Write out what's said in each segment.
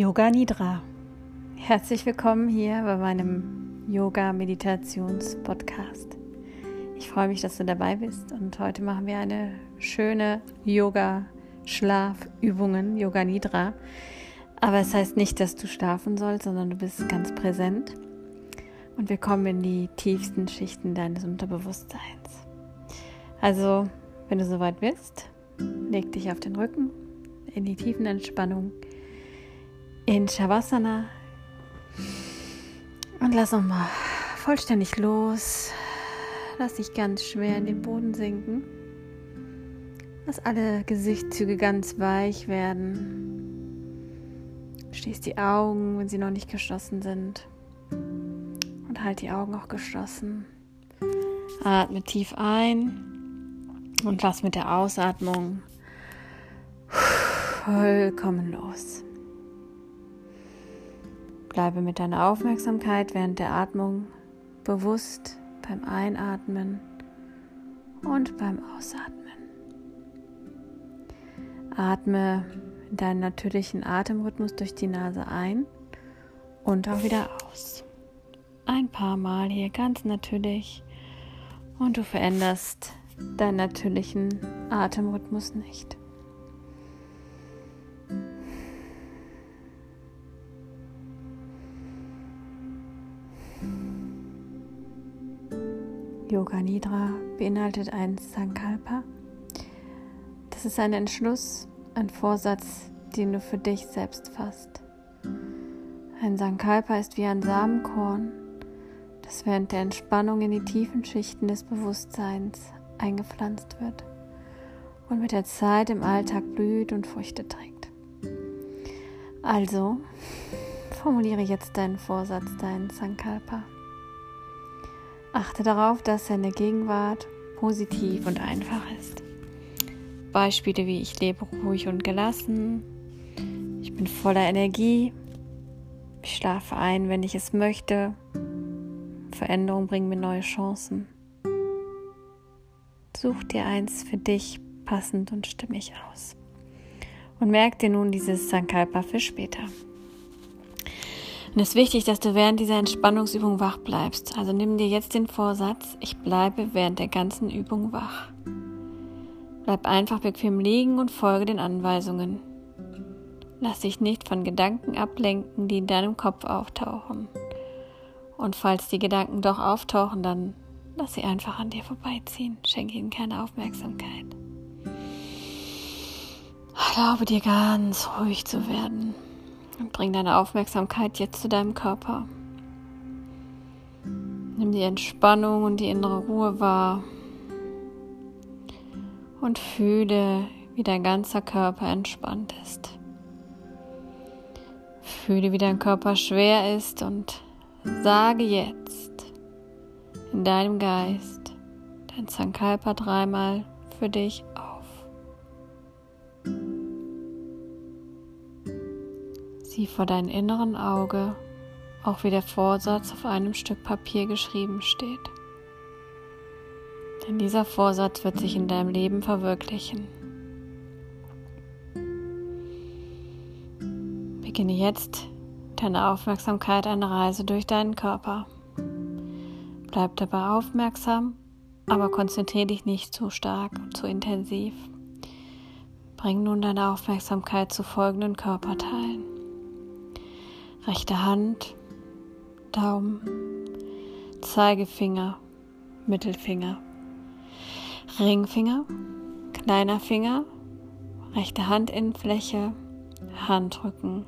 Yoga Nidra. Herzlich willkommen hier bei meinem Yoga Meditations Podcast. Ich freue mich, dass du dabei bist und heute machen wir eine schöne Yoga Schlafübungen, Yoga Nidra. Aber es heißt nicht, dass du schlafen sollst, sondern du bist ganz präsent. Und wir kommen in die tiefsten Schichten deines Unterbewusstseins. Also, wenn du soweit bist, leg dich auf den Rücken in die tiefen Entspannung in Shavasana und lass nochmal vollständig los. Lass dich ganz schwer in den Boden sinken. Lass alle Gesichtszüge ganz weich werden. Schließ die Augen, wenn sie noch nicht geschlossen sind. Und halt die Augen auch geschlossen. Atme tief ein und lass mit der Ausatmung vollkommen los. Bleibe mit deiner Aufmerksamkeit während der Atmung bewusst beim Einatmen und beim Ausatmen. Atme in deinen natürlichen Atemrhythmus durch die Nase ein und auch wieder aus. Ein paar Mal hier ganz natürlich und du veränderst deinen natürlichen Atemrhythmus nicht. Yoga Nidra beinhaltet ein Sankalpa. Das ist ein Entschluss, ein Vorsatz, den du für dich selbst fasst. Ein Sankalpa ist wie ein Samenkorn, das während der Entspannung in die tiefen Schichten des Bewusstseins eingepflanzt wird und mit der Zeit im Alltag blüht und Früchte trägt. Also, formuliere jetzt deinen Vorsatz, deinen Sankalpa. Achte darauf, dass deine Gegenwart positiv und einfach ist. Beispiele wie ich lebe ruhig und gelassen, ich bin voller Energie, ich schlafe ein, wenn ich es möchte, Veränderungen bringen mir neue Chancen. Such dir eins für dich passend und stimmig aus. Und merk dir nun dieses Sankalpa für später. Und es ist wichtig, dass du während dieser Entspannungsübung wach bleibst. Also nimm dir jetzt den Vorsatz, ich bleibe während der ganzen Übung wach. Bleib einfach bequem liegen und folge den Anweisungen. Lass dich nicht von Gedanken ablenken, die in deinem Kopf auftauchen. Und falls die Gedanken doch auftauchen, dann lass sie einfach an dir vorbeiziehen. Schenke ihnen keine Aufmerksamkeit. Erlaube dir ganz ruhig zu werden. Und bring deine Aufmerksamkeit jetzt zu deinem Körper. Nimm die Entspannung und die innere Ruhe wahr. Und fühle, wie dein ganzer Körper entspannt ist. Fühle, wie dein Körper schwer ist und sage jetzt in deinem Geist dein Sankalpa dreimal für dich Sieh vor deinem inneren Auge, auch wie der Vorsatz auf einem Stück Papier geschrieben steht. Denn dieser Vorsatz wird sich in deinem Leben verwirklichen. Beginne jetzt deine Aufmerksamkeit eine Reise durch deinen Körper. Bleib dabei aufmerksam, aber konzentriere dich nicht zu stark zu intensiv. Bring nun deine Aufmerksamkeit zu folgenden Körperteilen rechte Hand, Daumen, Zeigefinger, Mittelfinger, Ringfinger, kleiner Finger, rechte Handinnenfläche, Handrücken,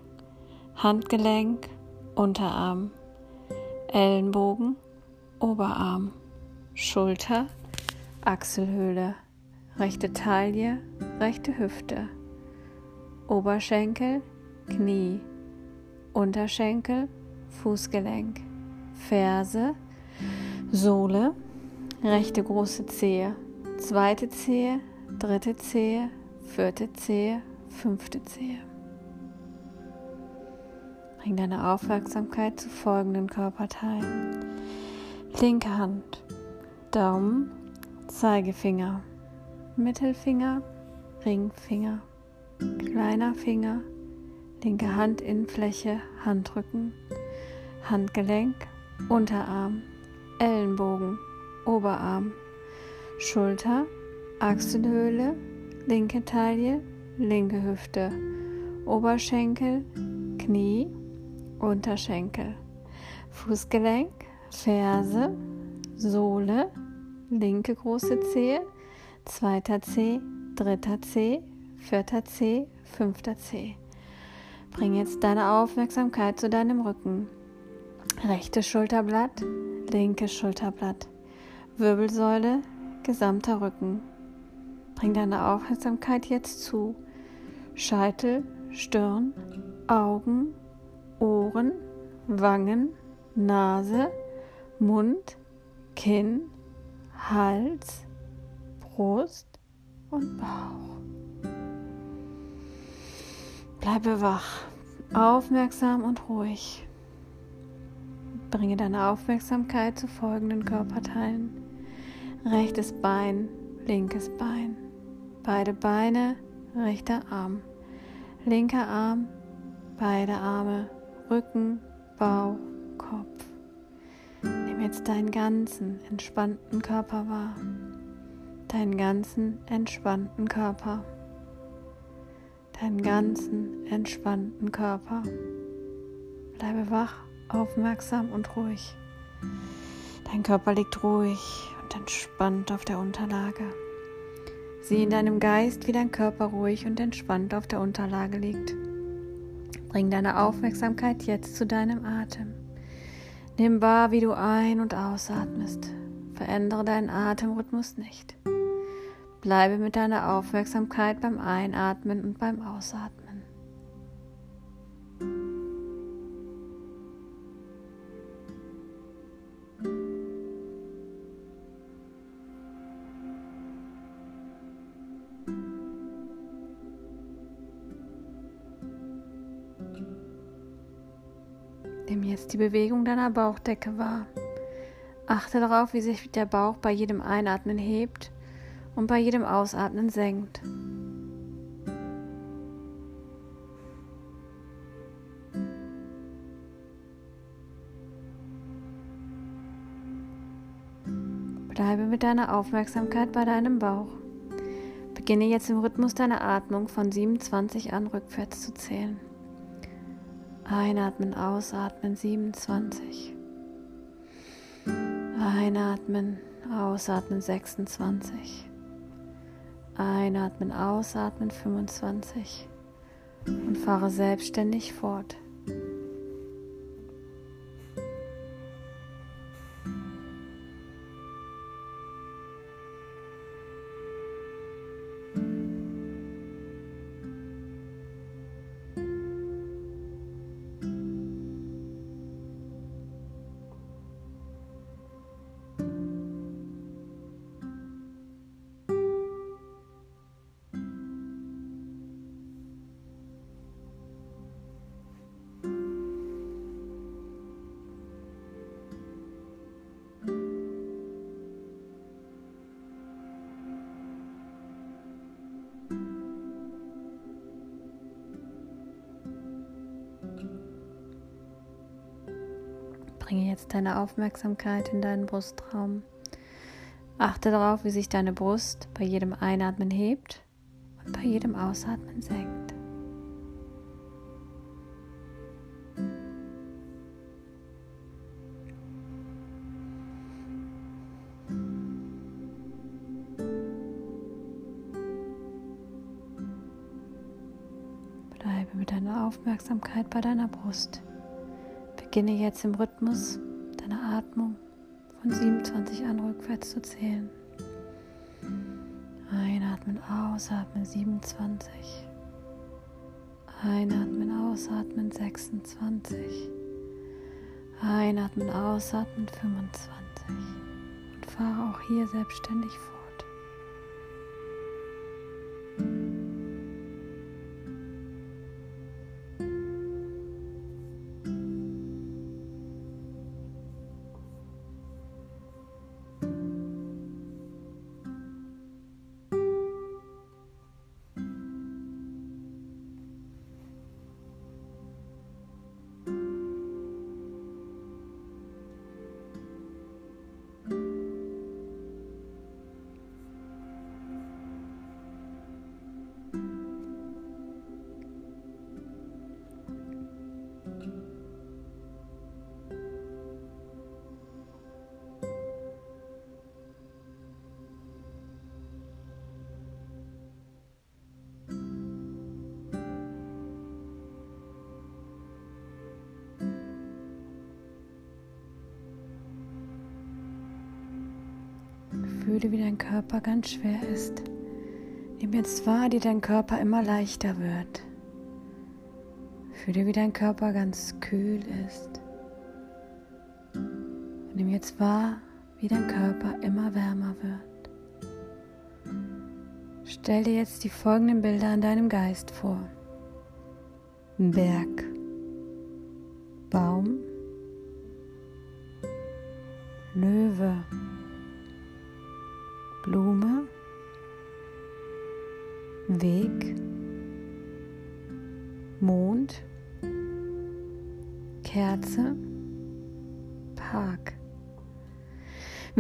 Handgelenk, Unterarm, Ellenbogen, Oberarm, Schulter, Achselhöhle, rechte Taille, rechte Hüfte, Oberschenkel, Knie, Unterschenkel, Fußgelenk, Ferse, Sohle, rechte große Zehe, zweite Zehe, dritte Zehe, vierte Zehe, fünfte Zehe. Bring deine Aufmerksamkeit zu folgenden Körperteilen. Linke Hand, Daumen, Zeigefinger, Mittelfinger, Ringfinger, kleiner Finger, linke Handinnenfläche, Handrücken, Handgelenk, Unterarm, Ellenbogen, Oberarm, Schulter, Achselhöhle, linke Taille, linke Hüfte, Oberschenkel, Knie, Unterschenkel, Fußgelenk, Ferse, Sohle, linke große Zehe, zweiter Zeh, dritter Zeh, vierter Zeh, fünfter Zeh. Bring jetzt deine Aufmerksamkeit zu deinem Rücken. Rechtes Schulterblatt, linkes Schulterblatt, Wirbelsäule, gesamter Rücken. Bring deine Aufmerksamkeit jetzt zu Scheitel, Stirn, Augen, Ohren, Wangen, Nase, Mund, Kinn, Hals, Brust und Bauch. Bleibe wach, aufmerksam und ruhig. Bringe deine Aufmerksamkeit zu folgenden Körperteilen. Rechtes Bein, linkes Bein. Beide Beine, rechter Arm. Linker Arm, beide Arme, Rücken, Bauch, Kopf. Nimm jetzt deinen ganzen entspannten Körper wahr. Deinen ganzen entspannten Körper deinen ganzen entspannten Körper. Bleibe wach, aufmerksam und ruhig. Dein Körper liegt ruhig und entspannt auf der Unterlage. Sieh in deinem Geist, wie dein Körper ruhig und entspannt auf der Unterlage liegt. Bring deine Aufmerksamkeit jetzt zu deinem Atem. Nimm wahr, wie du ein- und ausatmest. Verändere deinen Atemrhythmus nicht. Bleibe mit deiner Aufmerksamkeit beim Einatmen und beim Ausatmen. Nimm jetzt die Bewegung deiner Bauchdecke wahr. Achte darauf, wie sich der Bauch bei jedem Einatmen hebt und bei jedem Ausatmen senkt. Bleibe mit deiner Aufmerksamkeit bei deinem Bauch. Beginne jetzt im Rhythmus deiner Atmung von 27 an rückwärts zu zählen. Einatmen, ausatmen 27. Einatmen, ausatmen 26. Einatmen, ausatmen 25 und fahre selbstständig fort. Bringe jetzt deine Aufmerksamkeit in deinen Brustraum. Achte darauf, wie sich deine Brust bei jedem Einatmen hebt und bei jedem Ausatmen senkt. Bleibe mit deiner Aufmerksamkeit bei deiner Brust. Beginne jetzt im Rhythmus deiner Atmung von 27 an rückwärts zu zählen. Einatmen, ausatmen 27. Einatmen, ausatmen 26. Einatmen, ausatmen 25. Und fahre auch hier selbstständig fort. Fühle, wie dein Körper ganz schwer ist. Nimm jetzt wahr, wie dein Körper immer leichter wird. Fühle, wie dein Körper ganz kühl ist. Und nimm jetzt wahr, wie dein Körper immer wärmer wird. Stell dir jetzt die folgenden Bilder an deinem Geist vor. Berg, Baum, Löwe,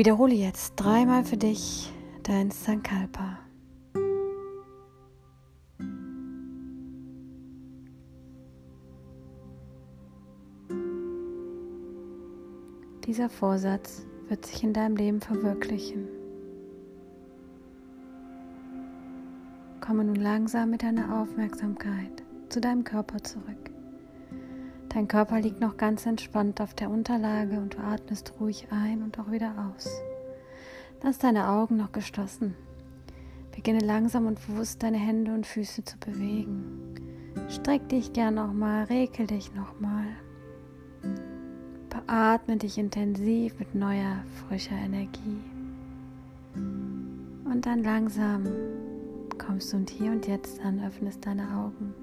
Wiederhole jetzt dreimal für dich dein Sankalpa. Dieser Vorsatz wird sich in deinem Leben verwirklichen. Komme nun langsam mit deiner Aufmerksamkeit zu deinem Körper zurück. Dein Körper liegt noch ganz entspannt auf der Unterlage und du atmest ruhig ein und auch wieder aus. Lass deine Augen noch geschlossen. Beginne langsam und bewusst deine Hände und Füße zu bewegen. Streck dich gern nochmal, rekel dich nochmal. Beatme dich intensiv mit neuer, frischer Energie. Und dann langsam kommst du und hier und jetzt an, öffnest deine Augen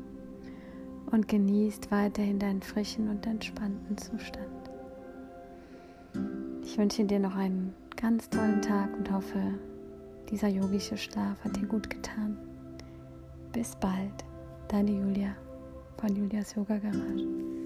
und genießt weiterhin deinen frischen und entspannten Zustand. Ich wünsche dir noch einen ganz tollen Tag und hoffe, dieser yogische Schlaf hat dir gut getan. Bis bald, deine Julia von Julias Yoga Garage.